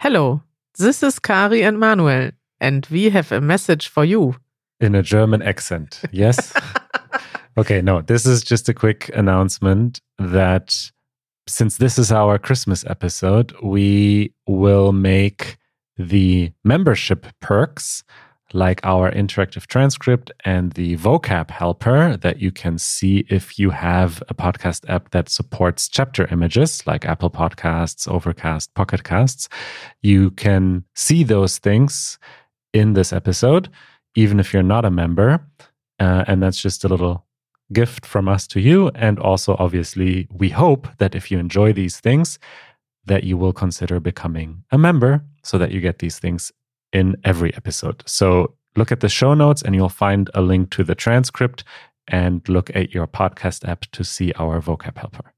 Hello, this is Kari and Manuel, and we have a message for you. In a German accent, yes? okay, no, this is just a quick announcement that since this is our Christmas episode, we will make the membership perks like our interactive transcript and the vocab helper that you can see if you have a podcast app that supports chapter images like Apple Podcasts, Overcast, Pocket Casts. You can see those things in this episode, even if you're not a member. Uh, and that's just a little gift from us to you. And also, obviously, we hope that if you enjoy these things, that you will consider becoming a member so that you get these things in every episode. So look at the show notes and you'll find a link to the transcript and look at your podcast app to see our vocab helper.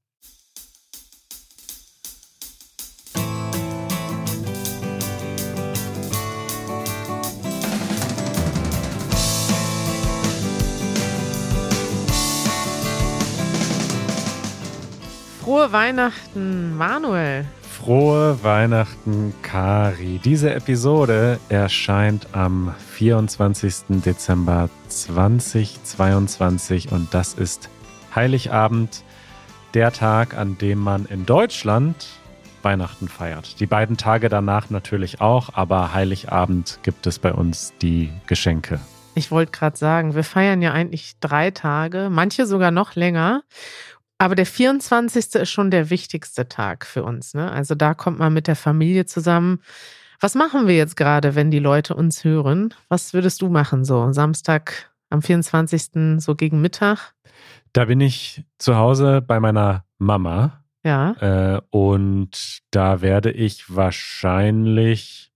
Frohe Weihnachten, Manuel. Frohe Weihnachten, Kari. Diese Episode erscheint am 24. Dezember 2022 und das ist Heiligabend, der Tag, an dem man in Deutschland Weihnachten feiert. Die beiden Tage danach natürlich auch, aber Heiligabend gibt es bei uns die Geschenke. Ich wollte gerade sagen, wir feiern ja eigentlich drei Tage, manche sogar noch länger. Aber der 24. ist schon der wichtigste Tag für uns. Ne? Also da kommt man mit der Familie zusammen. Was machen wir jetzt gerade, wenn die Leute uns hören? Was würdest du machen so Samstag am 24. so gegen Mittag? Da bin ich zu Hause bei meiner Mama. Ja. Äh, und da werde ich wahrscheinlich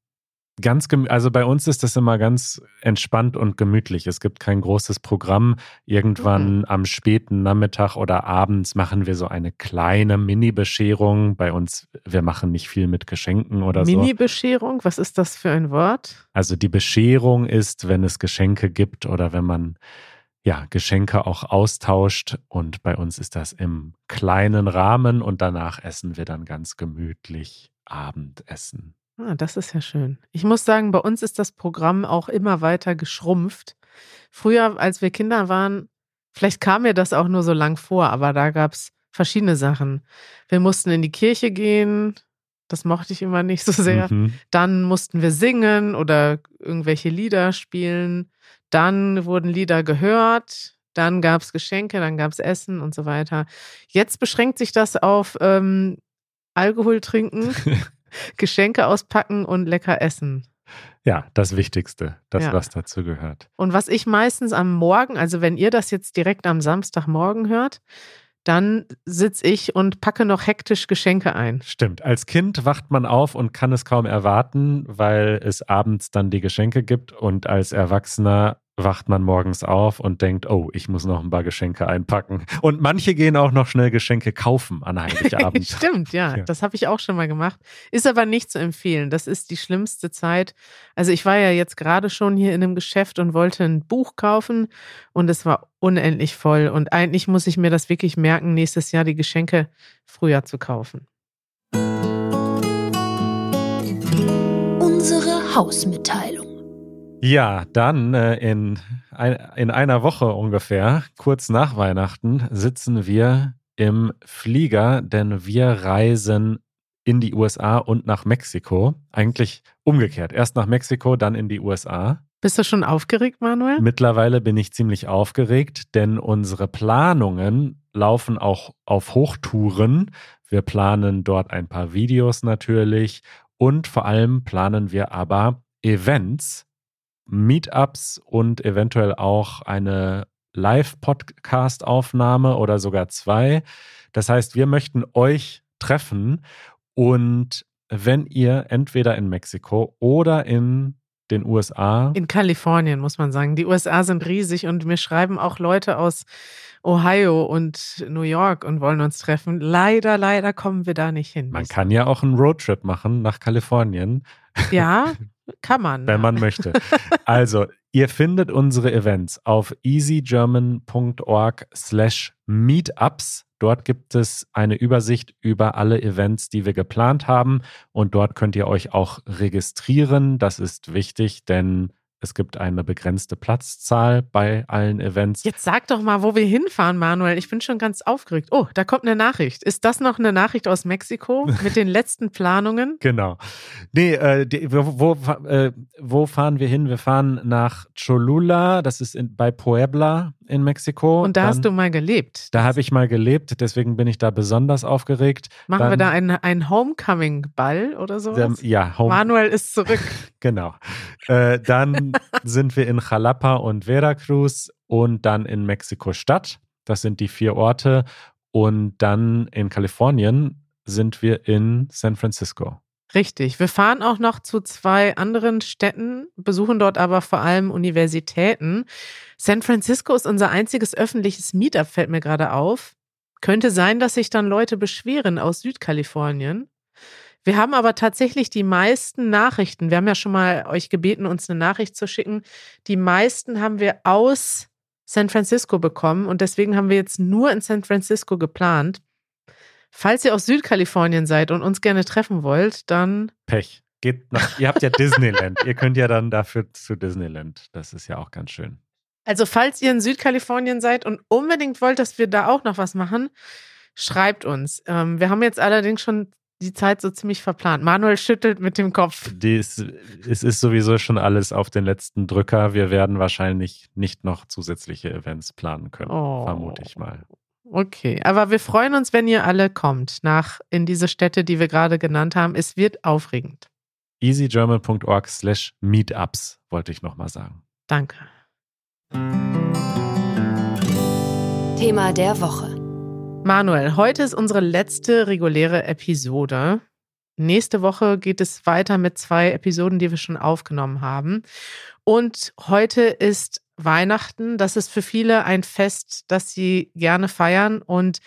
Ganz, also bei uns ist das immer ganz entspannt und gemütlich. Es gibt kein großes Programm. Irgendwann mhm. am späten Nachmittag oder abends machen wir so eine kleine Mini-Bescherung. Bei uns, wir machen nicht viel mit Geschenken oder Mini so. Mini-Bescherung? Was ist das für ein Wort? Also die Bescherung ist, wenn es Geschenke gibt oder wenn man ja, Geschenke auch austauscht. Und bei uns ist das im kleinen Rahmen und danach essen wir dann ganz gemütlich Abendessen. Ah, das ist ja schön. Ich muss sagen, bei uns ist das Programm auch immer weiter geschrumpft. Früher, als wir Kinder waren, vielleicht kam mir das auch nur so lang vor, aber da gab es verschiedene Sachen. Wir mussten in die Kirche gehen, das mochte ich immer nicht so sehr. Mhm. Dann mussten wir singen oder irgendwelche Lieder spielen. Dann wurden Lieder gehört. Dann gab es Geschenke, dann gab es Essen und so weiter. Jetzt beschränkt sich das auf ähm, Alkohol trinken Geschenke auspacken und lecker essen. Ja, das Wichtigste, das, ja. was dazu gehört. Und was ich meistens am Morgen, also wenn ihr das jetzt direkt am Samstagmorgen hört, dann sitze ich und packe noch hektisch Geschenke ein. Stimmt. Als Kind wacht man auf und kann es kaum erwarten, weil es abends dann die Geschenke gibt. Und als Erwachsener wacht man morgens auf und denkt, oh, ich muss noch ein paar Geschenke einpacken. Und manche gehen auch noch schnell Geschenke kaufen an Heiligabend. Stimmt, ja, ja. das habe ich auch schon mal gemacht. Ist aber nicht zu empfehlen. Das ist die schlimmste Zeit. Also ich war ja jetzt gerade schon hier in einem Geschäft und wollte ein Buch kaufen und es war unendlich voll. Und eigentlich muss ich mir das wirklich merken, nächstes Jahr die Geschenke früher zu kaufen. Unsere Hausmitteilung. Ja, dann äh, in, in einer Woche ungefähr, kurz nach Weihnachten, sitzen wir im Flieger, denn wir reisen in die USA und nach Mexiko. Eigentlich umgekehrt. Erst nach Mexiko, dann in die USA. Bist du schon aufgeregt, Manuel? Mittlerweile bin ich ziemlich aufgeregt, denn unsere Planungen laufen auch auf Hochtouren. Wir planen dort ein paar Videos natürlich und vor allem planen wir aber Events, Meetups und eventuell auch eine Live-Podcast-Aufnahme oder sogar zwei. Das heißt, wir möchten euch treffen und wenn ihr entweder in Mexiko oder in den USA. In Kalifornien, muss man sagen. Die USA sind riesig und mir schreiben auch Leute aus Ohio und New York und wollen uns treffen. Leider, leider kommen wir da nicht hin. Man kann ja auch einen Roadtrip machen nach Kalifornien. Ja, kann man. Wenn man möchte. Also, ihr findet unsere Events auf easygerman.org slash meetups. Dort gibt es eine Übersicht über alle Events, die wir geplant haben. Und dort könnt ihr euch auch registrieren. Das ist wichtig, denn es gibt eine begrenzte Platzzahl bei allen Events. Jetzt sag doch mal, wo wir hinfahren, Manuel. Ich bin schon ganz aufgeregt. Oh, da kommt eine Nachricht. Ist das noch eine Nachricht aus Mexiko mit den letzten Planungen? Genau. Nee, äh, die, wo, wo, äh, wo fahren wir hin? Wir fahren nach Cholula, das ist in, bei Puebla in Mexiko. Und da Dann, hast du mal gelebt. Da habe ich mal gelebt, deswegen bin ich da besonders aufgeregt. Machen Dann, wir da einen, einen Homecoming-Ball oder so? Ja, Home Manuel ist zurück. genau. Äh, dann sind wir in Jalapa und Veracruz und dann in Mexiko-Stadt. Das sind die vier Orte. Und dann in Kalifornien sind wir in San Francisco. Richtig. Wir fahren auch noch zu zwei anderen Städten, besuchen dort aber vor allem Universitäten. San Francisco ist unser einziges öffentliches Meetup, fällt mir gerade auf. Könnte sein, dass sich dann Leute beschweren aus Südkalifornien. Wir haben aber tatsächlich die meisten Nachrichten. Wir haben ja schon mal euch gebeten, uns eine Nachricht zu schicken. Die meisten haben wir aus San Francisco bekommen und deswegen haben wir jetzt nur in San Francisco geplant. Falls ihr aus Südkalifornien seid und uns gerne treffen wollt, dann. Pech. Geht nach, ihr habt ja Disneyland. ihr könnt ja dann dafür zu Disneyland. Das ist ja auch ganz schön. Also, falls ihr in Südkalifornien seid und unbedingt wollt, dass wir da auch noch was machen, schreibt uns. Ähm, wir haben jetzt allerdings schon die Zeit so ziemlich verplant. Manuel schüttelt mit dem Kopf. Dies, es ist sowieso schon alles auf den letzten Drücker. Wir werden wahrscheinlich nicht noch zusätzliche Events planen können, oh. vermute ich mal. Okay, aber wir freuen uns, wenn ihr alle kommt nach in diese Städte, die wir gerade genannt haben. Es wird aufregend. easygerman.org slash meetups, wollte ich nochmal sagen. Danke. Thema der Woche. Manuel, heute ist unsere letzte reguläre Episode. Nächste Woche geht es weiter mit zwei Episoden, die wir schon aufgenommen haben. Und heute ist Weihnachten. Das ist für viele ein Fest, das sie gerne feiern. Und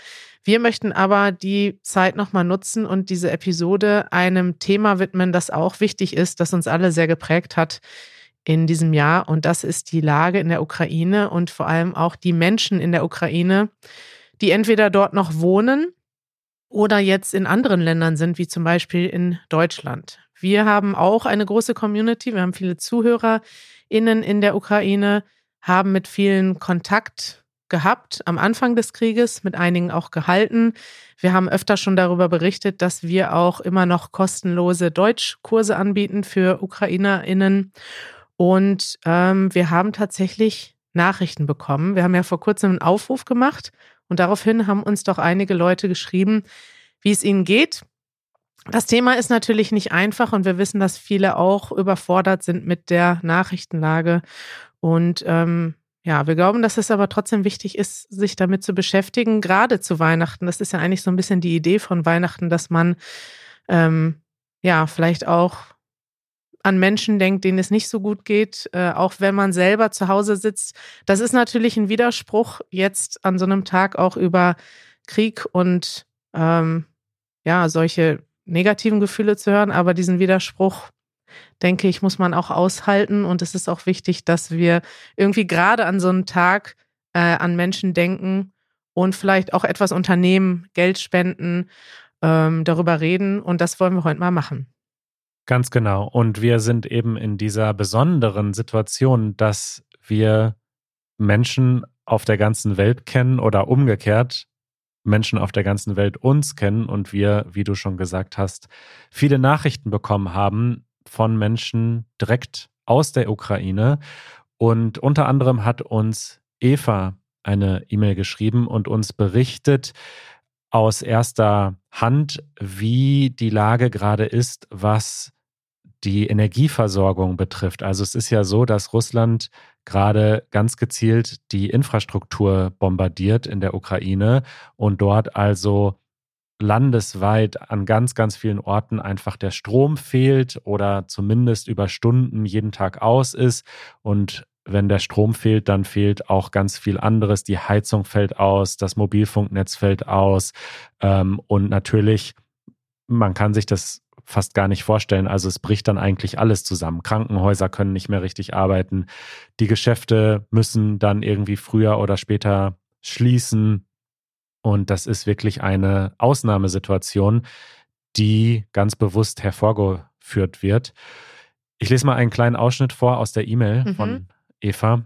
wir möchten aber die Zeit nochmal nutzen und diese Episode einem Thema widmen, das auch wichtig ist, das uns alle sehr geprägt hat in diesem Jahr. Und das ist die Lage in der Ukraine und vor allem auch die Menschen in der Ukraine die entweder dort noch wohnen oder jetzt in anderen Ländern sind, wie zum Beispiel in Deutschland. Wir haben auch eine große Community, wir haben viele ZuhörerInnen in der Ukraine, haben mit vielen Kontakt gehabt am Anfang des Krieges, mit einigen auch gehalten. Wir haben öfter schon darüber berichtet, dass wir auch immer noch kostenlose Deutschkurse anbieten für UkrainerInnen. Und ähm, wir haben tatsächlich Nachrichten bekommen. Wir haben ja vor kurzem einen Aufruf gemacht und daraufhin haben uns doch einige Leute geschrieben, wie es ihnen geht. Das Thema ist natürlich nicht einfach und wir wissen, dass viele auch überfordert sind mit der Nachrichtenlage. Und ähm, ja, wir glauben, dass es aber trotzdem wichtig ist, sich damit zu beschäftigen, gerade zu Weihnachten. Das ist ja eigentlich so ein bisschen die Idee von Weihnachten, dass man ähm, ja vielleicht auch an Menschen denkt, denen es nicht so gut geht, äh, auch wenn man selber zu Hause sitzt. Das ist natürlich ein Widerspruch, jetzt an so einem Tag auch über Krieg und ähm, ja, solche negativen Gefühle zu hören, aber diesen Widerspruch, denke ich, muss man auch aushalten und es ist auch wichtig, dass wir irgendwie gerade an so einem Tag äh, an Menschen denken und vielleicht auch etwas unternehmen, Geld spenden, ähm, darüber reden und das wollen wir heute mal machen. Ganz genau. Und wir sind eben in dieser besonderen Situation, dass wir Menschen auf der ganzen Welt kennen oder umgekehrt Menschen auf der ganzen Welt uns kennen und wir, wie du schon gesagt hast, viele Nachrichten bekommen haben von Menschen direkt aus der Ukraine. Und unter anderem hat uns Eva eine E-Mail geschrieben und uns berichtet, aus erster Hand, wie die Lage gerade ist, was die Energieversorgung betrifft. Also es ist ja so, dass Russland gerade ganz gezielt die Infrastruktur bombardiert in der Ukraine und dort also landesweit an ganz, ganz vielen Orten einfach der Strom fehlt oder zumindest über Stunden jeden Tag aus ist. Und wenn der Strom fehlt, dann fehlt auch ganz viel anderes. Die Heizung fällt aus, das Mobilfunknetz fällt aus ähm, und natürlich, man kann sich das fast gar nicht vorstellen. Also es bricht dann eigentlich alles zusammen. Krankenhäuser können nicht mehr richtig arbeiten. Die Geschäfte müssen dann irgendwie früher oder später schließen. Und das ist wirklich eine Ausnahmesituation, die ganz bewusst hervorgeführt wird. Ich lese mal einen kleinen Ausschnitt vor aus der E-Mail mhm. von Eva.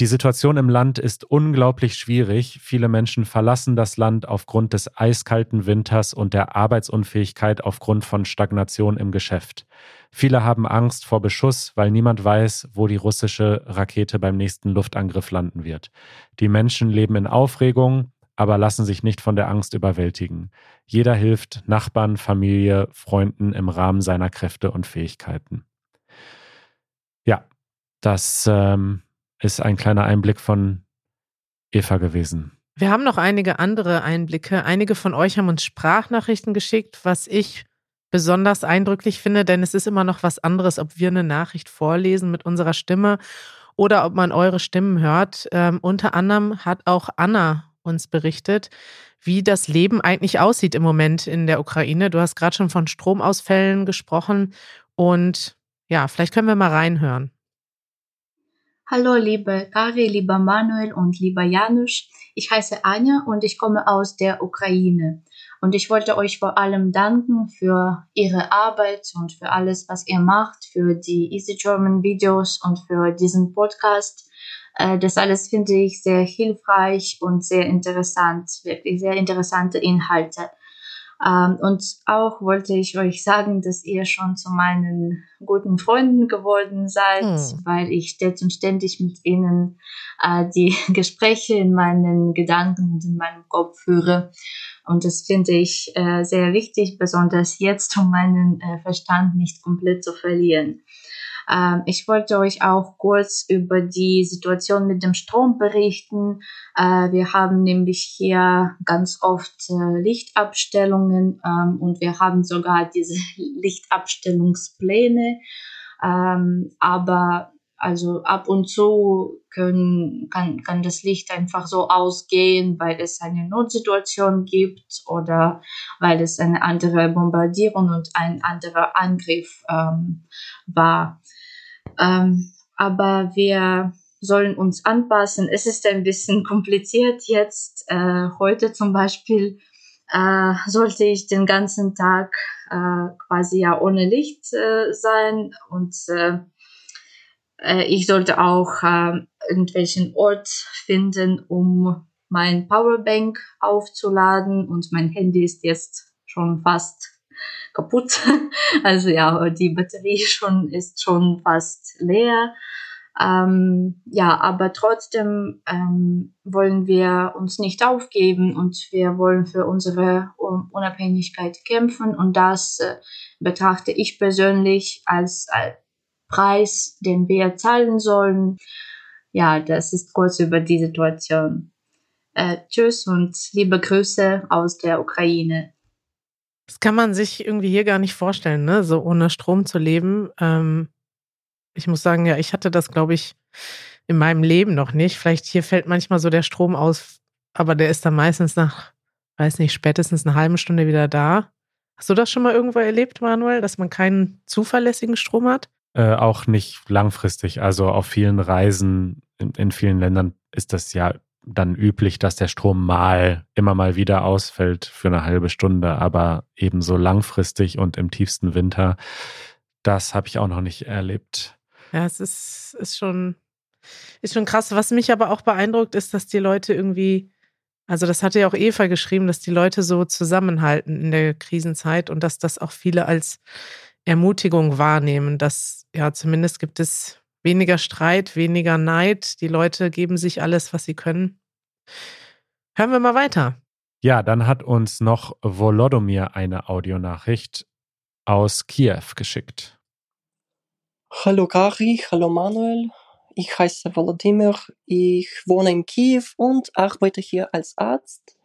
Die Situation im Land ist unglaublich schwierig. Viele Menschen verlassen das Land aufgrund des eiskalten Winters und der Arbeitsunfähigkeit aufgrund von Stagnation im Geschäft. Viele haben Angst vor Beschuss, weil niemand weiß, wo die russische Rakete beim nächsten Luftangriff landen wird. Die Menschen leben in Aufregung, aber lassen sich nicht von der Angst überwältigen. Jeder hilft Nachbarn, Familie, Freunden im Rahmen seiner Kräfte und Fähigkeiten. Ja, das ähm, ist ein kleiner Einblick von Eva gewesen. Wir haben noch einige andere Einblicke. Einige von euch haben uns Sprachnachrichten geschickt, was ich besonders eindrücklich finde, denn es ist immer noch was anderes, ob wir eine Nachricht vorlesen mit unserer Stimme oder ob man eure Stimmen hört. Ähm, unter anderem hat auch Anna uns berichtet, wie das Leben eigentlich aussieht im Moment in der Ukraine. Du hast gerade schon von Stromausfällen gesprochen und ja, vielleicht können wir mal reinhören. Hallo, liebe Kari, lieber Manuel und lieber Janusz. Ich heiße Anja und ich komme aus der Ukraine. Und ich wollte euch vor allem danken für Ihre Arbeit und für alles, was ihr macht, für die Easy German Videos und für diesen Podcast. Äh, das alles finde ich sehr hilfreich und sehr interessant, wirklich sehr interessante Inhalte. Ähm, und auch wollte ich euch sagen, dass ihr schon zu meinen guten Freunden geworden seid, hm. weil ich stets und ständig mit ihnen äh, die Gespräche in meinen Gedanken und in meinem Kopf führe. Und das finde ich äh, sehr wichtig, besonders jetzt, um meinen äh, Verstand nicht komplett zu verlieren. Ähm, ich wollte euch auch kurz über die Situation mit dem Strom berichten. Äh, wir haben nämlich hier ganz oft äh, Lichtabstellungen ähm, und wir haben sogar diese Lichtabstellungspläne. Ähm, aber also ab und zu können, kann, kann das Licht einfach so ausgehen, weil es eine Notsituation gibt oder weil es eine andere Bombardierung und ein anderer Angriff ähm, war. Ähm, aber wir sollen uns anpassen. Es ist ein bisschen kompliziert jetzt. Äh, heute zum Beispiel äh, sollte ich den ganzen Tag äh, quasi ja ohne Licht äh, sein und äh, äh, ich sollte auch äh, irgendwelchen Ort finden, um mein Powerbank aufzuladen und mein Handy ist jetzt schon fast kaputt. Also ja, die Batterie schon ist schon fast leer. Ähm, ja, aber trotzdem ähm, wollen wir uns nicht aufgeben und wir wollen für unsere Unabhängigkeit kämpfen und das äh, betrachte ich persönlich als, als Preis, den wir zahlen sollen. Ja, das ist kurz über die Situation. Äh, tschüss und liebe Grüße aus der Ukraine. Das kann man sich irgendwie hier gar nicht vorstellen, ne? So ohne Strom zu leben. Ähm, ich muss sagen, ja, ich hatte das, glaube ich, in meinem Leben noch nicht. Vielleicht hier fällt manchmal so der Strom aus, aber der ist dann meistens nach, weiß nicht, spätestens eine halbe Stunde wieder da. Hast du das schon mal irgendwo erlebt, Manuel, dass man keinen zuverlässigen Strom hat? Äh, auch nicht langfristig. Also auf vielen Reisen in, in vielen Ländern ist das ja dann üblich, dass der Strom mal immer mal wieder ausfällt für eine halbe Stunde, aber ebenso langfristig und im tiefsten Winter, das habe ich auch noch nicht erlebt. Ja, es ist, ist schon, ist schon krass. Was mich aber auch beeindruckt, ist, dass die Leute irgendwie, also das hatte ja auch Eva geschrieben, dass die Leute so zusammenhalten in der Krisenzeit und dass das auch viele als Ermutigung wahrnehmen, dass ja zumindest gibt es weniger Streit, weniger Neid. Die Leute geben sich alles, was sie können. Hören wir mal weiter. Ja, dann hat uns noch Volodomir eine Audionachricht aus Kiew geschickt. Hallo Kari, hallo Manuel. Ich heiße Volodymyr. Ich wohne in Kiew und arbeite hier als Arzt.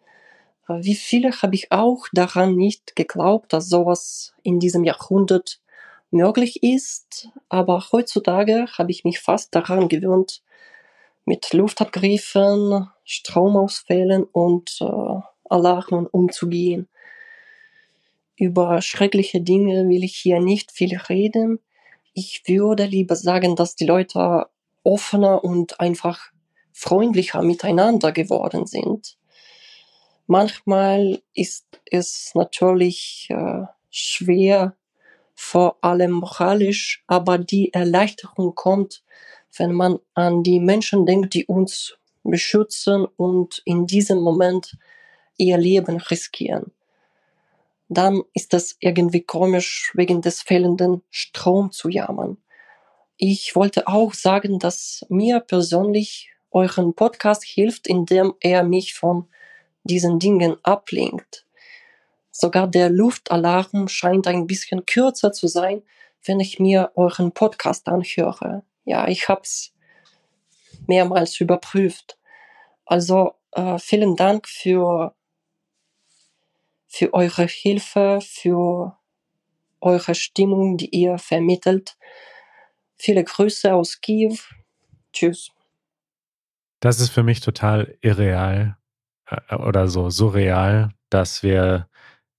Wie viele habe ich auch daran nicht geglaubt, dass sowas in diesem Jahrhundert möglich ist, aber heutzutage habe ich mich fast daran gewöhnt, mit Luftabgriffen, Stromausfällen und äh, Alarmen umzugehen. Über schreckliche Dinge will ich hier nicht viel reden. Ich würde lieber sagen, dass die Leute offener und einfach freundlicher miteinander geworden sind. Manchmal ist es natürlich äh, schwer, vor allem moralisch, aber die Erleichterung kommt, wenn man an die Menschen denkt, die uns beschützen und in diesem Moment ihr Leben riskieren. Dann ist es irgendwie komisch, wegen des fehlenden Strom zu jammern. Ich wollte auch sagen, dass mir persönlich euren Podcast hilft, indem er mich von diesen Dingen ablenkt. Sogar der Luftalarm scheint ein bisschen kürzer zu sein, wenn ich mir euren Podcast anhöre. Ja, ich hab's mehrmals überprüft. Also äh, vielen Dank für für eure Hilfe, für eure Stimmung, die ihr vermittelt. Viele Grüße aus Kiew. Tschüss. Das ist für mich total irreal äh, oder so surreal, dass wir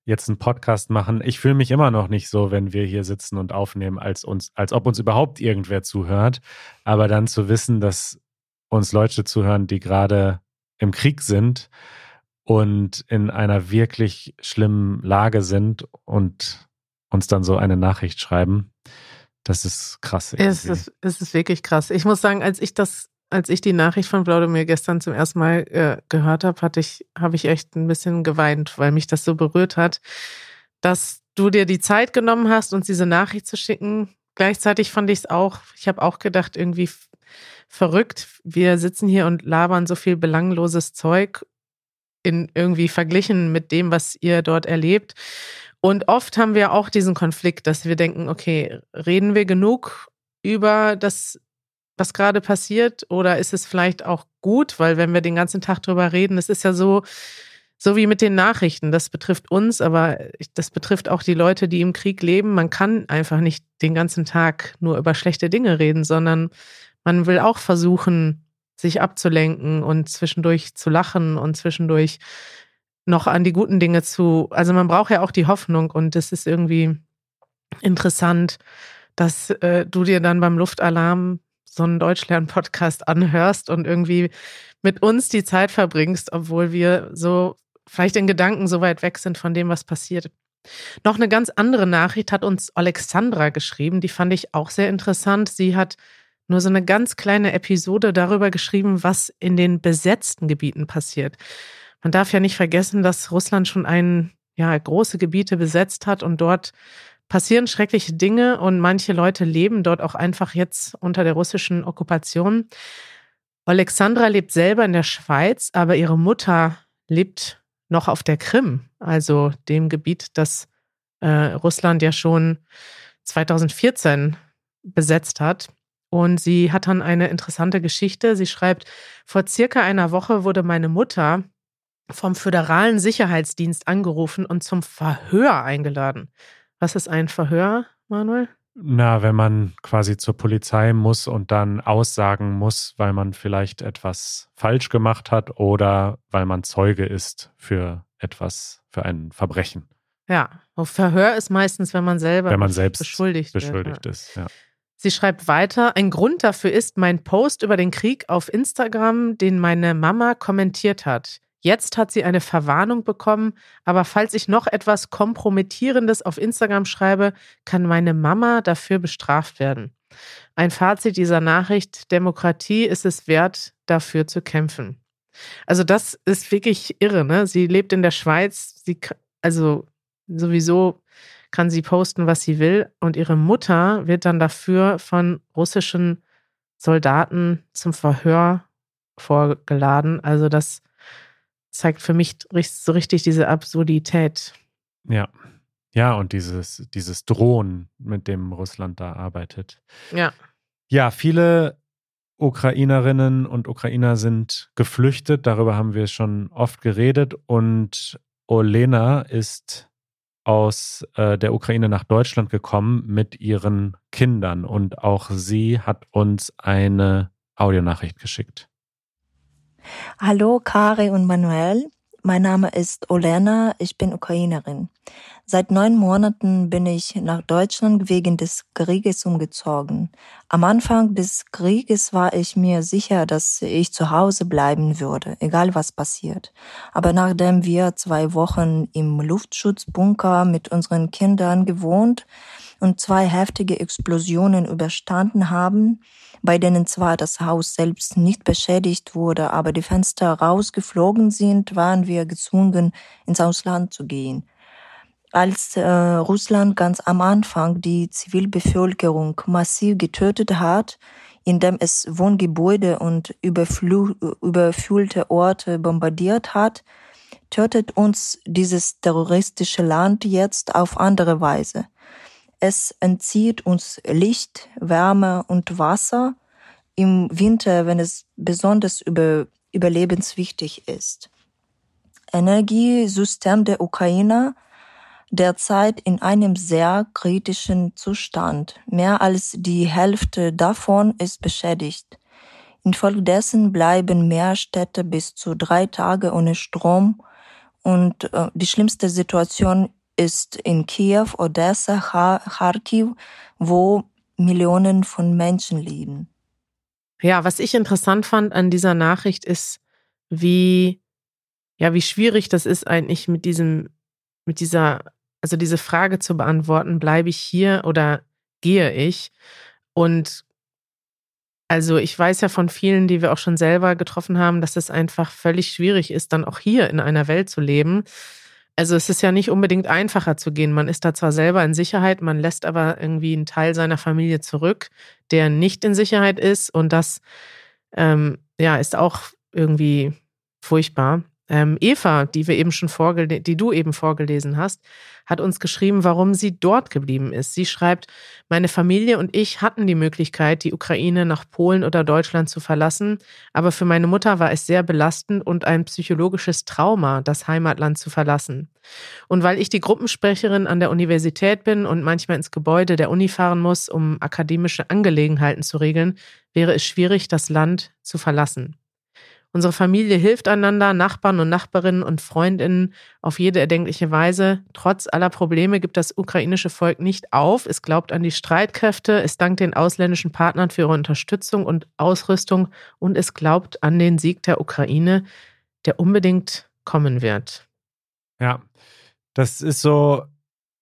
jetzt einen Podcast machen. Ich fühle mich immer noch nicht so, wenn wir hier sitzen und aufnehmen, als uns, als ob uns überhaupt irgendwer zuhört. Aber dann zu wissen, dass uns Leute zuhören, die gerade im Krieg sind und in einer wirklich schlimmen Lage sind und uns dann so eine Nachricht schreiben, das ist krass. Es ist, es ist wirklich krass. Ich muss sagen, als ich das als ich die Nachricht von Wladimir gestern zum ersten Mal äh, gehört habe, hatte ich, habe ich echt ein bisschen geweint, weil mich das so berührt hat, dass du dir die Zeit genommen hast, uns diese Nachricht zu schicken. Gleichzeitig fand ich es auch, ich habe auch gedacht, irgendwie verrückt. Wir sitzen hier und labern so viel belangloses Zeug in irgendwie verglichen mit dem, was ihr dort erlebt. Und oft haben wir auch diesen Konflikt, dass wir denken, okay, reden wir genug über das was gerade passiert? Oder ist es vielleicht auch gut? Weil wenn wir den ganzen Tag drüber reden, es ist ja so, so wie mit den Nachrichten. Das betrifft uns, aber das betrifft auch die Leute, die im Krieg leben. Man kann einfach nicht den ganzen Tag nur über schlechte Dinge reden, sondern man will auch versuchen, sich abzulenken und zwischendurch zu lachen und zwischendurch noch an die guten Dinge zu. Also man braucht ja auch die Hoffnung und es ist irgendwie interessant, dass äh, du dir dann beim Luftalarm so einen Deutschlern-Podcast anhörst und irgendwie mit uns die Zeit verbringst, obwohl wir so vielleicht in Gedanken so weit weg sind von dem, was passiert. Noch eine ganz andere Nachricht hat uns Alexandra geschrieben, die fand ich auch sehr interessant. Sie hat nur so eine ganz kleine Episode darüber geschrieben, was in den besetzten Gebieten passiert. Man darf ja nicht vergessen, dass Russland schon ein, ja, große Gebiete besetzt hat und dort passieren schreckliche Dinge und manche Leute leben dort auch einfach jetzt unter der russischen Okkupation. Alexandra lebt selber in der Schweiz, aber ihre Mutter lebt noch auf der Krim, also dem Gebiet, das äh, Russland ja schon 2014 besetzt hat. Und sie hat dann eine interessante Geschichte. Sie schreibt, vor circa einer Woche wurde meine Mutter vom föderalen Sicherheitsdienst angerufen und zum Verhör eingeladen. Was ist ein Verhör, Manuel? Na, wenn man quasi zur Polizei muss und dann aussagen muss, weil man vielleicht etwas falsch gemacht hat oder weil man Zeuge ist für etwas, für ein Verbrechen. Ja, Verhör ist meistens, wenn man selber wenn man selbst beschuldigt, beschuldigt wird, ist. Ja. Sie schreibt weiter, ein Grund dafür ist mein Post über den Krieg auf Instagram, den meine Mama kommentiert hat. Jetzt hat sie eine Verwarnung bekommen, aber falls ich noch etwas Kompromittierendes auf Instagram schreibe, kann meine Mama dafür bestraft werden. Ein Fazit dieser Nachricht, Demokratie ist es wert, dafür zu kämpfen. Also das ist wirklich irre, ne? Sie lebt in der Schweiz, sie, also sowieso kann sie posten, was sie will und ihre Mutter wird dann dafür von russischen Soldaten zum Verhör vorgeladen. Also das zeigt für mich so richtig diese Absurdität. Ja. Ja, und dieses, dieses Drohen, mit dem Russland da arbeitet. Ja. Ja, viele Ukrainerinnen und Ukrainer sind geflüchtet. Darüber haben wir schon oft geredet. Und Olena ist aus äh, der Ukraine nach Deutschland gekommen mit ihren Kindern. Und auch sie hat uns eine Audionachricht geschickt. Hallo Kari und Manuel, mein Name ist Olena, ich bin Ukrainerin. Seit neun Monaten bin ich nach Deutschland wegen des Krieges umgezogen. Am Anfang des Krieges war ich mir sicher, dass ich zu Hause bleiben würde, egal was passiert. Aber nachdem wir zwei Wochen im Luftschutzbunker mit unseren Kindern gewohnt und zwei heftige Explosionen überstanden haben, bei denen zwar das Haus selbst nicht beschädigt wurde, aber die Fenster rausgeflogen sind, waren wir gezwungen, ins Ausland zu gehen als äh, Russland ganz am Anfang die Zivilbevölkerung massiv getötet hat, indem es Wohngebäude und überfüllte Orte bombardiert hat, tötet uns dieses terroristische Land jetzt auf andere Weise. Es entzieht uns Licht, Wärme und Wasser im Winter, wenn es besonders über, überlebenswichtig ist. Energiesystem der Ukraine derzeit in einem sehr kritischen Zustand. Mehr als die Hälfte davon ist beschädigt. Infolgedessen bleiben mehr Städte bis zu drei Tage ohne Strom und äh, die schlimmste Situation ist in Kiew, Odessa, Kharkiv, wo Millionen von Menschen leben. Ja, was ich interessant fand an dieser Nachricht ist, wie, ja, wie schwierig das ist eigentlich mit diesem, mit dieser also diese Frage zu beantworten, bleibe ich hier oder gehe ich? Und also ich weiß ja von vielen, die wir auch schon selber getroffen haben, dass es einfach völlig schwierig ist, dann auch hier in einer Welt zu leben. Also es ist ja nicht unbedingt einfacher zu gehen. Man ist da zwar selber in Sicherheit, man lässt aber irgendwie einen Teil seiner Familie zurück, der nicht in Sicherheit ist. Und das ähm, ja, ist auch irgendwie furchtbar. Ähm, Eva, die wir eben schon die du eben vorgelesen hast, hat uns geschrieben, warum sie dort geblieben ist. Sie schreibt, meine Familie und ich hatten die Möglichkeit, die Ukraine nach Polen oder Deutschland zu verlassen, aber für meine Mutter war es sehr belastend und ein psychologisches Trauma, das Heimatland zu verlassen. Und weil ich die Gruppensprecherin an der Universität bin und manchmal ins Gebäude der Uni fahren muss, um akademische Angelegenheiten zu regeln, wäre es schwierig, das Land zu verlassen. Unsere Familie hilft einander, Nachbarn und Nachbarinnen und Freundinnen auf jede erdenkliche Weise. Trotz aller Probleme gibt das ukrainische Volk nicht auf. Es glaubt an die Streitkräfte, es dankt den ausländischen Partnern für ihre Unterstützung und Ausrüstung und es glaubt an den Sieg der Ukraine, der unbedingt kommen wird. Ja, das ist so,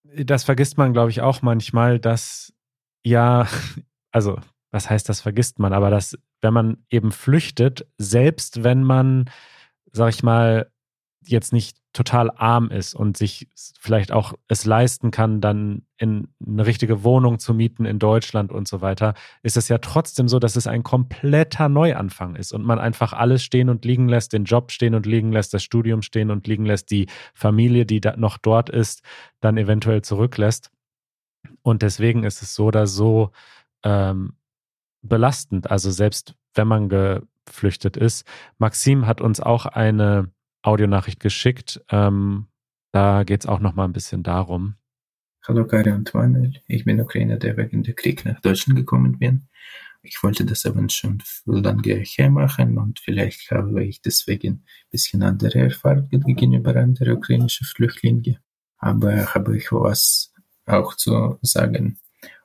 das vergisst man, glaube ich, auch manchmal, dass ja, also was heißt das vergisst man, aber dass wenn man eben flüchtet, selbst wenn man, sag ich mal, jetzt nicht total arm ist und sich vielleicht auch es leisten kann, dann in eine richtige Wohnung zu mieten in Deutschland und so weiter, ist es ja trotzdem so, dass es ein kompletter Neuanfang ist und man einfach alles stehen und liegen lässt, den Job stehen und liegen lässt, das Studium stehen und liegen lässt, die Familie, die noch dort ist, dann eventuell zurücklässt. Und deswegen ist es so oder so ähm, belastend, also selbst wenn man geflüchtet ist. Maxim hat uns auch eine Audionachricht geschickt. Ähm, da geht es auch noch mal ein bisschen darum. Hallo Kari und Manuel, ich bin Ukrainer, der wegen der Krieg nach Deutschland gekommen bin. Ich wollte das aber schon lange hermachen und vielleicht habe ich deswegen ein bisschen andere Erfahrungen gegenüber anderen ukrainischen Flüchtlingen. Aber habe ich was auch zu sagen.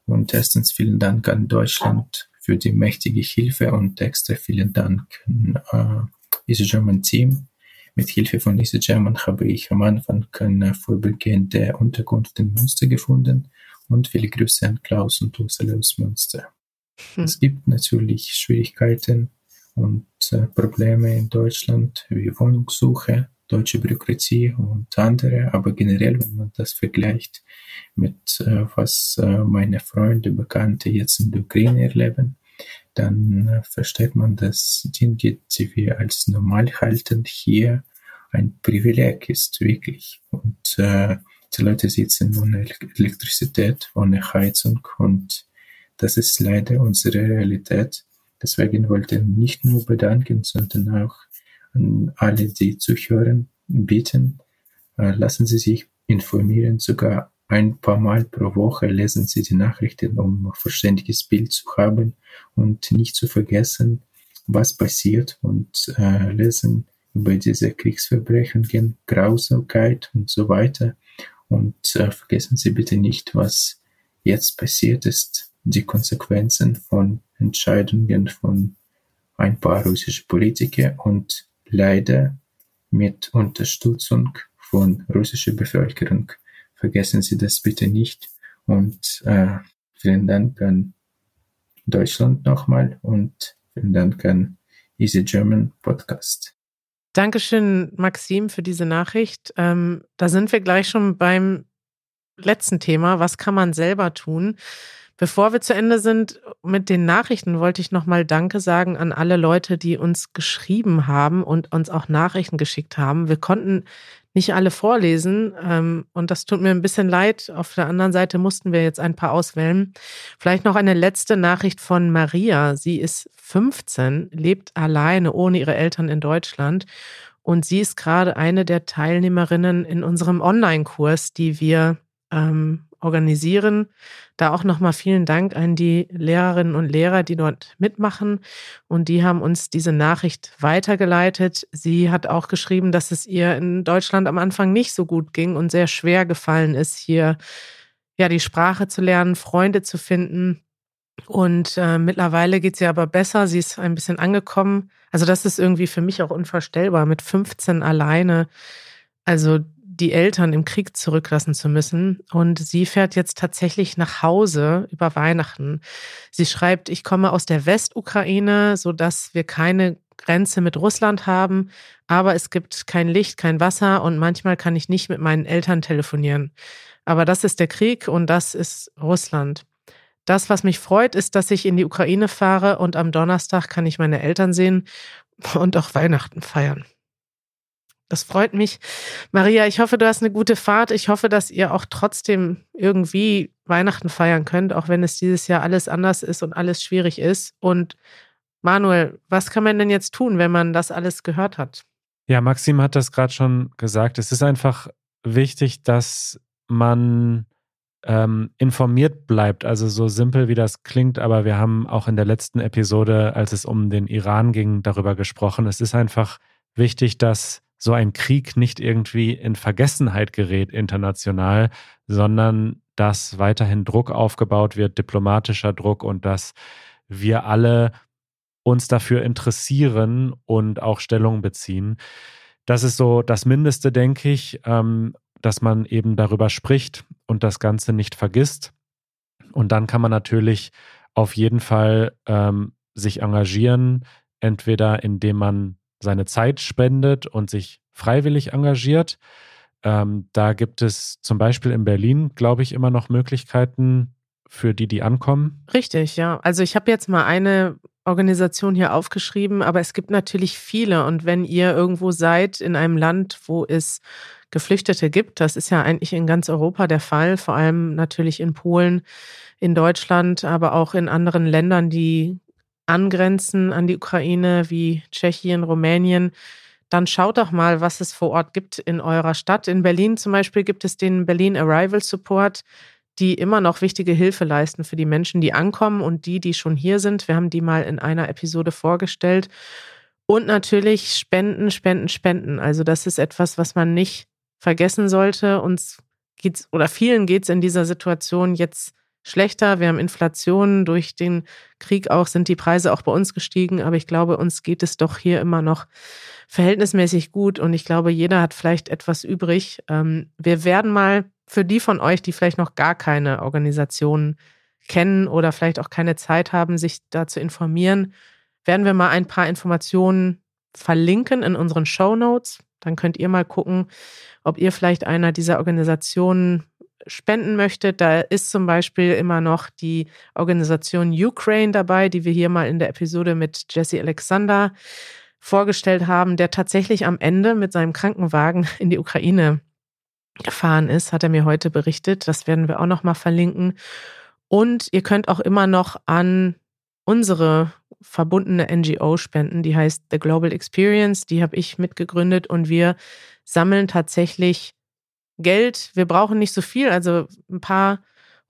Und erstens vielen Dank an Deutschland für die mächtige Hilfe und extra vielen Dank an äh, Easy German Team. Mit Hilfe von Easy German habe ich am Anfang eine vorübergehende Unterkunft in Münster gefunden und viele Grüße an Klaus und Ursula aus Münster. Hm. Es gibt natürlich Schwierigkeiten und äh, Probleme in Deutschland wie Wohnungssuche, deutsche Bürokratie und andere, aber generell, wenn man das vergleicht mit äh, was äh, meine Freunde, Bekannte jetzt in der Ukraine erleben, dann äh, versteht man, dass Dinge, die wir als normal halten, hier ein Privileg ist, wirklich. Und äh, die Leute sitzen ohne Elektrizität, ohne Heizung und das ist leider unsere Realität. Deswegen wollte ich nicht nur bedanken, sondern auch an alle, die zuhören, bitten, äh, lassen Sie sich informieren, sogar ein paar Mal pro Woche lesen Sie die Nachrichten, um ein verständliches Bild zu haben und nicht zu vergessen, was passiert. Und äh, lesen über diese Kriegsverbrechen, Grausamkeit und so weiter. Und äh, vergessen Sie bitte nicht, was jetzt passiert ist, die Konsequenzen von Entscheidungen von ein paar russische Politiker und leider mit Unterstützung von russischer Bevölkerung. Vergessen Sie das bitte nicht. Und äh, vielen Dank an Deutschland nochmal und vielen Dank an Easy German Podcast. Dankeschön, Maxim, für diese Nachricht. Ähm, da sind wir gleich schon beim letzten Thema. Was kann man selber tun? Bevor wir zu Ende sind mit den Nachrichten, wollte ich nochmal Danke sagen an alle Leute, die uns geschrieben haben und uns auch Nachrichten geschickt haben. Wir konnten nicht alle vorlesen ähm, und das tut mir ein bisschen leid. Auf der anderen Seite mussten wir jetzt ein paar auswählen. Vielleicht noch eine letzte Nachricht von Maria. Sie ist 15, lebt alleine ohne ihre Eltern in Deutschland und sie ist gerade eine der Teilnehmerinnen in unserem Online-Kurs, die wir ähm, organisieren. Da auch nochmal vielen Dank an die Lehrerinnen und Lehrer, die dort mitmachen. Und die haben uns diese Nachricht weitergeleitet. Sie hat auch geschrieben, dass es ihr in Deutschland am Anfang nicht so gut ging und sehr schwer gefallen ist, hier ja die Sprache zu lernen, Freunde zu finden. Und äh, mittlerweile geht sie aber besser. Sie ist ein bisschen angekommen. Also das ist irgendwie für mich auch unvorstellbar, mit 15 alleine. Also die Eltern im Krieg zurücklassen zu müssen. Und sie fährt jetzt tatsächlich nach Hause über Weihnachten. Sie schreibt, ich komme aus der Westukraine, sodass wir keine Grenze mit Russland haben, aber es gibt kein Licht, kein Wasser und manchmal kann ich nicht mit meinen Eltern telefonieren. Aber das ist der Krieg und das ist Russland. Das, was mich freut, ist, dass ich in die Ukraine fahre und am Donnerstag kann ich meine Eltern sehen und auch Weihnachten feiern. Das freut mich. Maria, ich hoffe, du hast eine gute Fahrt. Ich hoffe, dass ihr auch trotzdem irgendwie Weihnachten feiern könnt, auch wenn es dieses Jahr alles anders ist und alles schwierig ist. Und Manuel, was kann man denn jetzt tun, wenn man das alles gehört hat? Ja, Maxim hat das gerade schon gesagt. Es ist einfach wichtig, dass man ähm, informiert bleibt. Also so simpel wie das klingt, aber wir haben auch in der letzten Episode, als es um den Iran ging, darüber gesprochen. Es ist einfach wichtig, dass so ein Krieg nicht irgendwie in Vergessenheit gerät international, sondern dass weiterhin Druck aufgebaut wird, diplomatischer Druck und dass wir alle uns dafür interessieren und auch Stellung beziehen. Das ist so das Mindeste, denke ich, ähm, dass man eben darüber spricht und das Ganze nicht vergisst. Und dann kann man natürlich auf jeden Fall ähm, sich engagieren, entweder indem man seine Zeit spendet und sich freiwillig engagiert. Ähm, da gibt es zum Beispiel in Berlin, glaube ich, immer noch Möglichkeiten für die, die ankommen. Richtig, ja. Also ich habe jetzt mal eine Organisation hier aufgeschrieben, aber es gibt natürlich viele. Und wenn ihr irgendwo seid in einem Land, wo es Geflüchtete gibt, das ist ja eigentlich in ganz Europa der Fall, vor allem natürlich in Polen, in Deutschland, aber auch in anderen Ländern, die angrenzen an die Ukraine, wie Tschechien, Rumänien, dann schaut doch mal, was es vor Ort gibt in eurer Stadt. In Berlin zum Beispiel gibt es den Berlin Arrival Support, die immer noch wichtige Hilfe leisten für die Menschen, die ankommen und die, die schon hier sind. Wir haben die mal in einer Episode vorgestellt. Und natürlich Spenden, Spenden, Spenden. Also das ist etwas, was man nicht vergessen sollte. Uns geht's oder vielen geht es in dieser Situation jetzt schlechter. Wir haben Inflation. Durch den Krieg auch sind die Preise auch bei uns gestiegen. Aber ich glaube, uns geht es doch hier immer noch verhältnismäßig gut. Und ich glaube, jeder hat vielleicht etwas übrig. Ähm, wir werden mal für die von euch, die vielleicht noch gar keine Organisation kennen oder vielleicht auch keine Zeit haben, sich da zu informieren, werden wir mal ein paar Informationen verlinken in unseren Show Notes. Dann könnt ihr mal gucken, ob ihr vielleicht einer dieser Organisationen spenden möchtet, da ist zum Beispiel immer noch die Organisation Ukraine dabei, die wir hier mal in der Episode mit Jesse Alexander vorgestellt haben, der tatsächlich am Ende mit seinem Krankenwagen in die Ukraine gefahren ist, hat er mir heute berichtet. Das werden wir auch noch mal verlinken. Und ihr könnt auch immer noch an unsere verbundene NGO spenden, die heißt The Global Experience. Die habe ich mitgegründet und wir sammeln tatsächlich Geld. Wir brauchen nicht so viel, also ein paar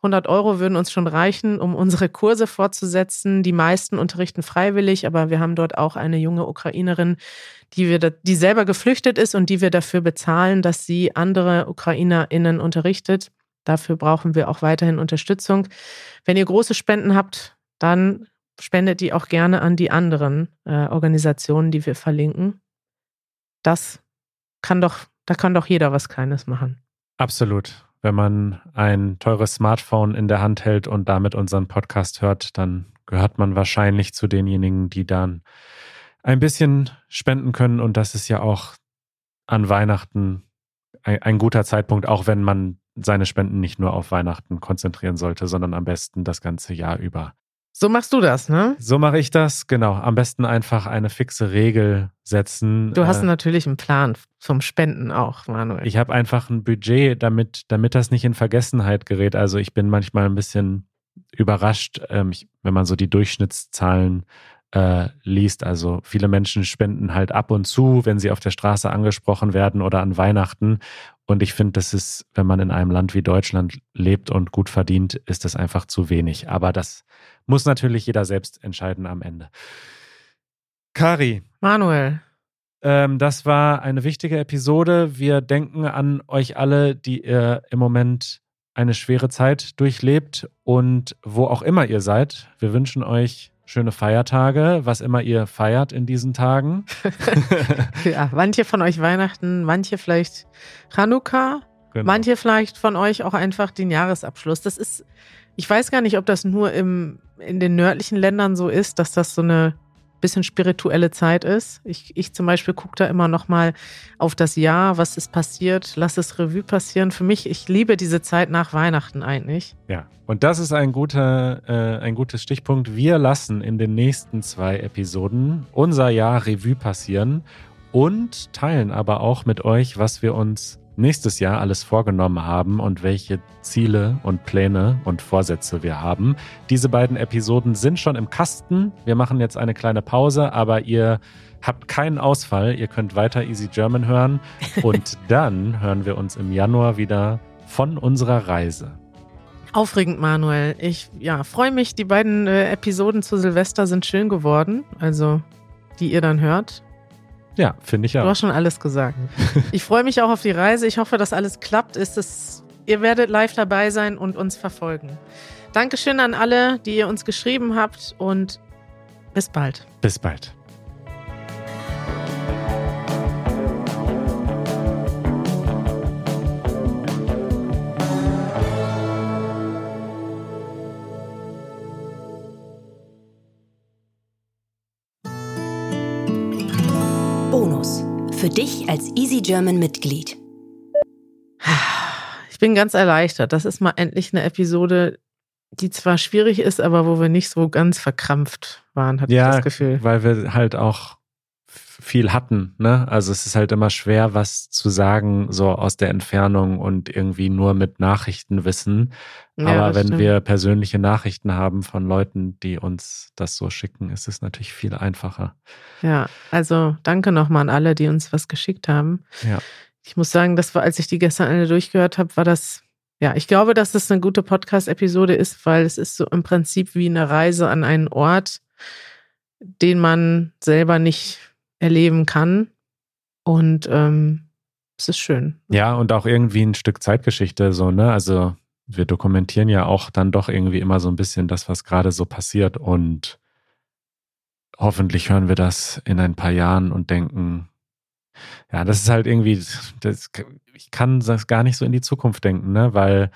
100 Euro würden uns schon reichen, um unsere Kurse fortzusetzen. Die meisten unterrichten freiwillig, aber wir haben dort auch eine junge Ukrainerin, die wir, die selber geflüchtet ist und die wir dafür bezahlen, dass sie andere UkrainerInnen unterrichtet. Dafür brauchen wir auch weiterhin Unterstützung. Wenn ihr große Spenden habt, dann spendet die auch gerne an die anderen äh, Organisationen, die wir verlinken. Das kann doch, da kann doch jeder was Kleines machen. Absolut. Wenn man ein teures Smartphone in der Hand hält und damit unseren Podcast hört, dann gehört man wahrscheinlich zu denjenigen, die dann ein bisschen spenden können. Und das ist ja auch an Weihnachten ein, ein guter Zeitpunkt, auch wenn man seine Spenden nicht nur auf Weihnachten konzentrieren sollte, sondern am besten das ganze Jahr über. So machst du das, ne? So mache ich das, genau. Am besten einfach eine fixe Regel setzen. Du hast äh, natürlich einen Plan zum Spenden auch, Manuel. Ich habe einfach ein Budget, damit, damit das nicht in Vergessenheit gerät. Also ich bin manchmal ein bisschen überrascht, ähm, ich, wenn man so die Durchschnittszahlen äh, liest. Also viele Menschen spenden halt ab und zu, wenn sie auf der Straße angesprochen werden oder an Weihnachten. Und ich finde, das ist, wenn man in einem Land wie Deutschland lebt und gut verdient, ist das einfach zu wenig. Aber das muss natürlich jeder selbst entscheiden am Ende. Kari. Manuel. Ähm, das war eine wichtige Episode. Wir denken an euch alle, die ihr im Moment eine schwere Zeit durchlebt und wo auch immer ihr seid. Wir wünschen euch schöne Feiertage, was immer ihr feiert in diesen Tagen. ja, manche von euch Weihnachten, manche vielleicht Chanukka, genau. manche vielleicht von euch auch einfach den Jahresabschluss. Das ist, ich weiß gar nicht, ob das nur im, in den nördlichen Ländern so ist, dass das so eine bisschen spirituelle Zeit ist. Ich, ich zum Beispiel gucke da immer noch mal auf das Jahr, was ist passiert, lass es Revue passieren. Für mich, ich liebe diese Zeit nach Weihnachten eigentlich. Ja, und das ist ein guter, äh, ein gutes Stichpunkt. Wir lassen in den nächsten zwei Episoden unser Jahr Revue passieren und teilen aber auch mit euch, was wir uns nächstes Jahr alles vorgenommen haben und welche Ziele und Pläne und Vorsätze wir haben. Diese beiden Episoden sind schon im Kasten. Wir machen jetzt eine kleine Pause, aber ihr habt keinen Ausfall. Ihr könnt weiter Easy German hören und dann hören wir uns im Januar wieder von unserer Reise. Aufregend, Manuel. Ich ja, freue mich. Die beiden äh, Episoden zu Silvester sind schön geworden. Also, die ihr dann hört. Ja, finde ich auch. Du hast schon alles gesagt. Ich freue mich auch auf die Reise. Ich hoffe, dass alles klappt. Ist es, ihr werdet live dabei sein und uns verfolgen. Dankeschön an alle, die ihr uns geschrieben habt und bis bald. Bis bald. Für dich als Easy German Mitglied. Ich bin ganz erleichtert. Das ist mal endlich eine Episode, die zwar schwierig ist, aber wo wir nicht so ganz verkrampft waren, hatte ja, ich das Gefühl. Weil wir halt auch viel hatten, ne? Also es ist halt immer schwer, was zu sagen, so aus der Entfernung und irgendwie nur mit Nachrichten wissen. Ja, Aber wenn stimmt. wir persönliche Nachrichten haben von Leuten, die uns das so schicken, ist es natürlich viel einfacher. Ja, also danke nochmal an alle, die uns was geschickt haben. Ja. Ich muss sagen, das war, als ich die gestern alle durchgehört habe, war das, ja, ich glaube, dass das eine gute Podcast-Episode ist, weil es ist so im Prinzip wie eine Reise an einen Ort, den man selber nicht erleben kann. Und ähm, es ist schön. Ja, und auch irgendwie ein Stück Zeitgeschichte, so, ne? Also wir dokumentieren ja auch dann doch irgendwie immer so ein bisschen das, was gerade so passiert. Und hoffentlich hören wir das in ein paar Jahren und denken, ja, das ist halt irgendwie, das, ich kann das gar nicht so in die Zukunft denken, ne? Weil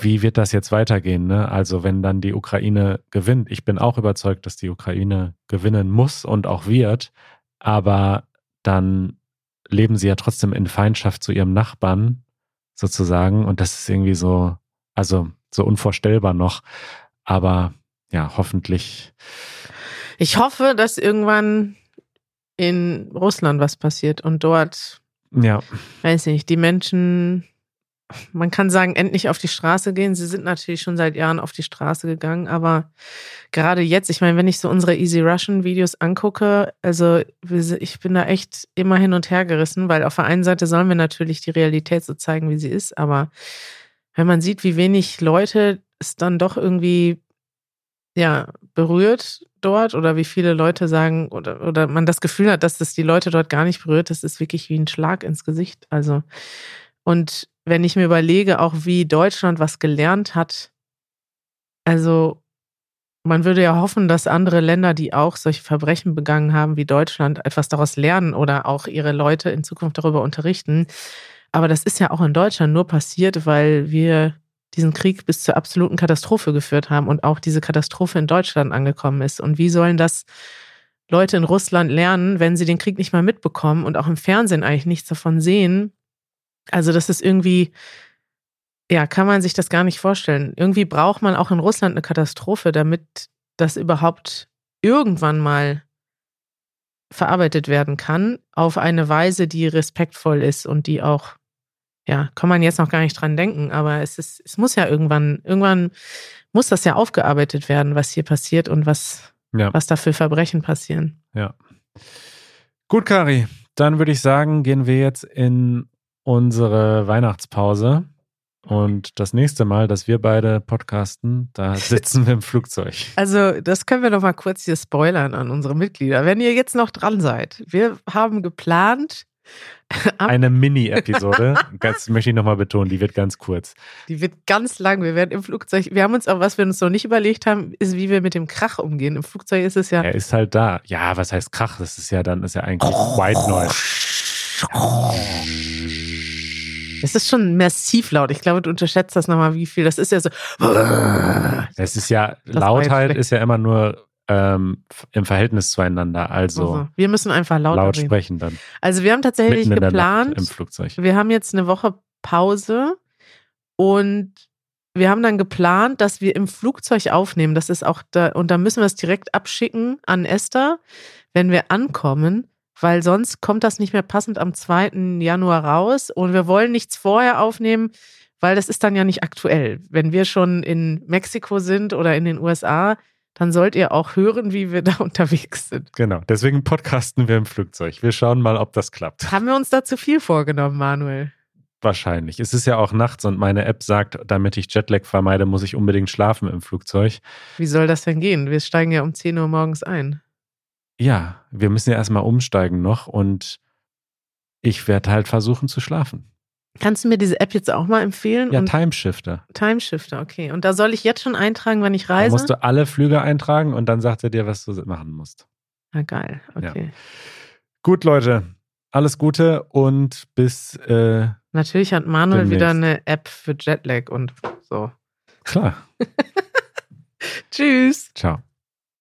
wie wird das jetzt weitergehen? Ne? Also wenn dann die Ukraine gewinnt, ich bin auch überzeugt, dass die Ukraine gewinnen muss und auch wird, aber dann leben sie ja trotzdem in Feindschaft zu ihrem Nachbarn sozusagen. Und das ist irgendwie so, also so unvorstellbar noch. Aber ja, hoffentlich. Ich hoffe, dass irgendwann in Russland was passiert und dort, ja, weiß nicht, die Menschen, man kann sagen, endlich auf die Straße gehen. Sie sind natürlich schon seit Jahren auf die Straße gegangen, aber gerade jetzt, ich meine, wenn ich so unsere Easy Russian Videos angucke, also ich bin da echt immer hin und her gerissen, weil auf der einen Seite sollen wir natürlich die Realität so zeigen, wie sie ist, aber wenn man sieht, wie wenig Leute es dann doch irgendwie ja berührt dort oder wie viele Leute sagen oder, oder man das Gefühl hat, dass das die Leute dort gar nicht berührt, das ist wirklich wie ein Schlag ins Gesicht. Also, und wenn ich mir überlege, auch wie Deutschland was gelernt hat, also man würde ja hoffen, dass andere Länder, die auch solche Verbrechen begangen haben wie Deutschland, etwas daraus lernen oder auch ihre Leute in Zukunft darüber unterrichten. Aber das ist ja auch in Deutschland nur passiert, weil wir diesen Krieg bis zur absoluten Katastrophe geführt haben und auch diese Katastrophe in Deutschland angekommen ist. Und wie sollen das Leute in Russland lernen, wenn sie den Krieg nicht mal mitbekommen und auch im Fernsehen eigentlich nichts davon sehen? Also das ist irgendwie, ja, kann man sich das gar nicht vorstellen. Irgendwie braucht man auch in Russland eine Katastrophe, damit das überhaupt irgendwann mal verarbeitet werden kann, auf eine Weise, die respektvoll ist und die auch ja, kann man jetzt noch gar nicht dran denken, aber es ist, es muss ja irgendwann, irgendwann muss das ja aufgearbeitet werden, was hier passiert und was, ja. was da für Verbrechen passieren. Ja. Gut, Kari, dann würde ich sagen, gehen wir jetzt in unsere Weihnachtspause. Und das nächste Mal, dass wir beide podcasten, da sitzen wir im Flugzeug. Also, das können wir noch mal kurz hier spoilern an unsere Mitglieder. Wenn ihr jetzt noch dran seid, wir haben geplant, eine Mini-Episode. Das möchte ich nochmal betonen, die wird ganz kurz. Die wird ganz lang. Wir werden im Flugzeug, wir haben uns auch, was wir uns noch nicht überlegt haben, ist, wie wir mit dem Krach umgehen. Im Flugzeug ist es ja. Er ist halt da. Ja, was heißt Krach? Das ist ja dann, ist ja eigentlich White Noise. Es ist schon massiv laut. Ich glaube, du unterschätzt das nochmal, wie viel. Das ist ja so. Es ist ja, Lautheit ist ja immer nur ähm, im Verhältnis zueinander. Also, also wir müssen einfach laut, laut sprechen dann. Also wir haben tatsächlich geplant, im Flugzeug. wir haben jetzt eine Woche Pause und wir haben dann geplant, dass wir im Flugzeug aufnehmen. Das ist auch da, und da müssen wir es direkt abschicken an Esther, wenn wir ankommen, weil sonst kommt das nicht mehr passend am 2. Januar raus und wir wollen nichts vorher aufnehmen, weil das ist dann ja nicht aktuell. Wenn wir schon in Mexiko sind oder in den USA, dann sollt ihr auch hören, wie wir da unterwegs sind. Genau, deswegen podcasten wir im Flugzeug. Wir schauen mal, ob das klappt. Haben wir uns da zu viel vorgenommen, Manuel? Wahrscheinlich. Es ist ja auch nachts und meine App sagt, damit ich Jetlag vermeide, muss ich unbedingt schlafen im Flugzeug. Wie soll das denn gehen? Wir steigen ja um 10 Uhr morgens ein. Ja, wir müssen ja erstmal umsteigen noch und ich werde halt versuchen zu schlafen. Kannst du mir diese App jetzt auch mal empfehlen? Ja, Timeshifter. Timeshifter, okay. Und da soll ich jetzt schon eintragen, wann ich reise? Da musst du alle Flüge eintragen und dann sagt er dir, was du machen musst. Ah, geil. Okay. Ja. Gut, Leute. Alles Gute und bis. Äh, Natürlich hat Manuel demnächst. wieder eine App für Jetlag und so. Klar. Tschüss. Ciao.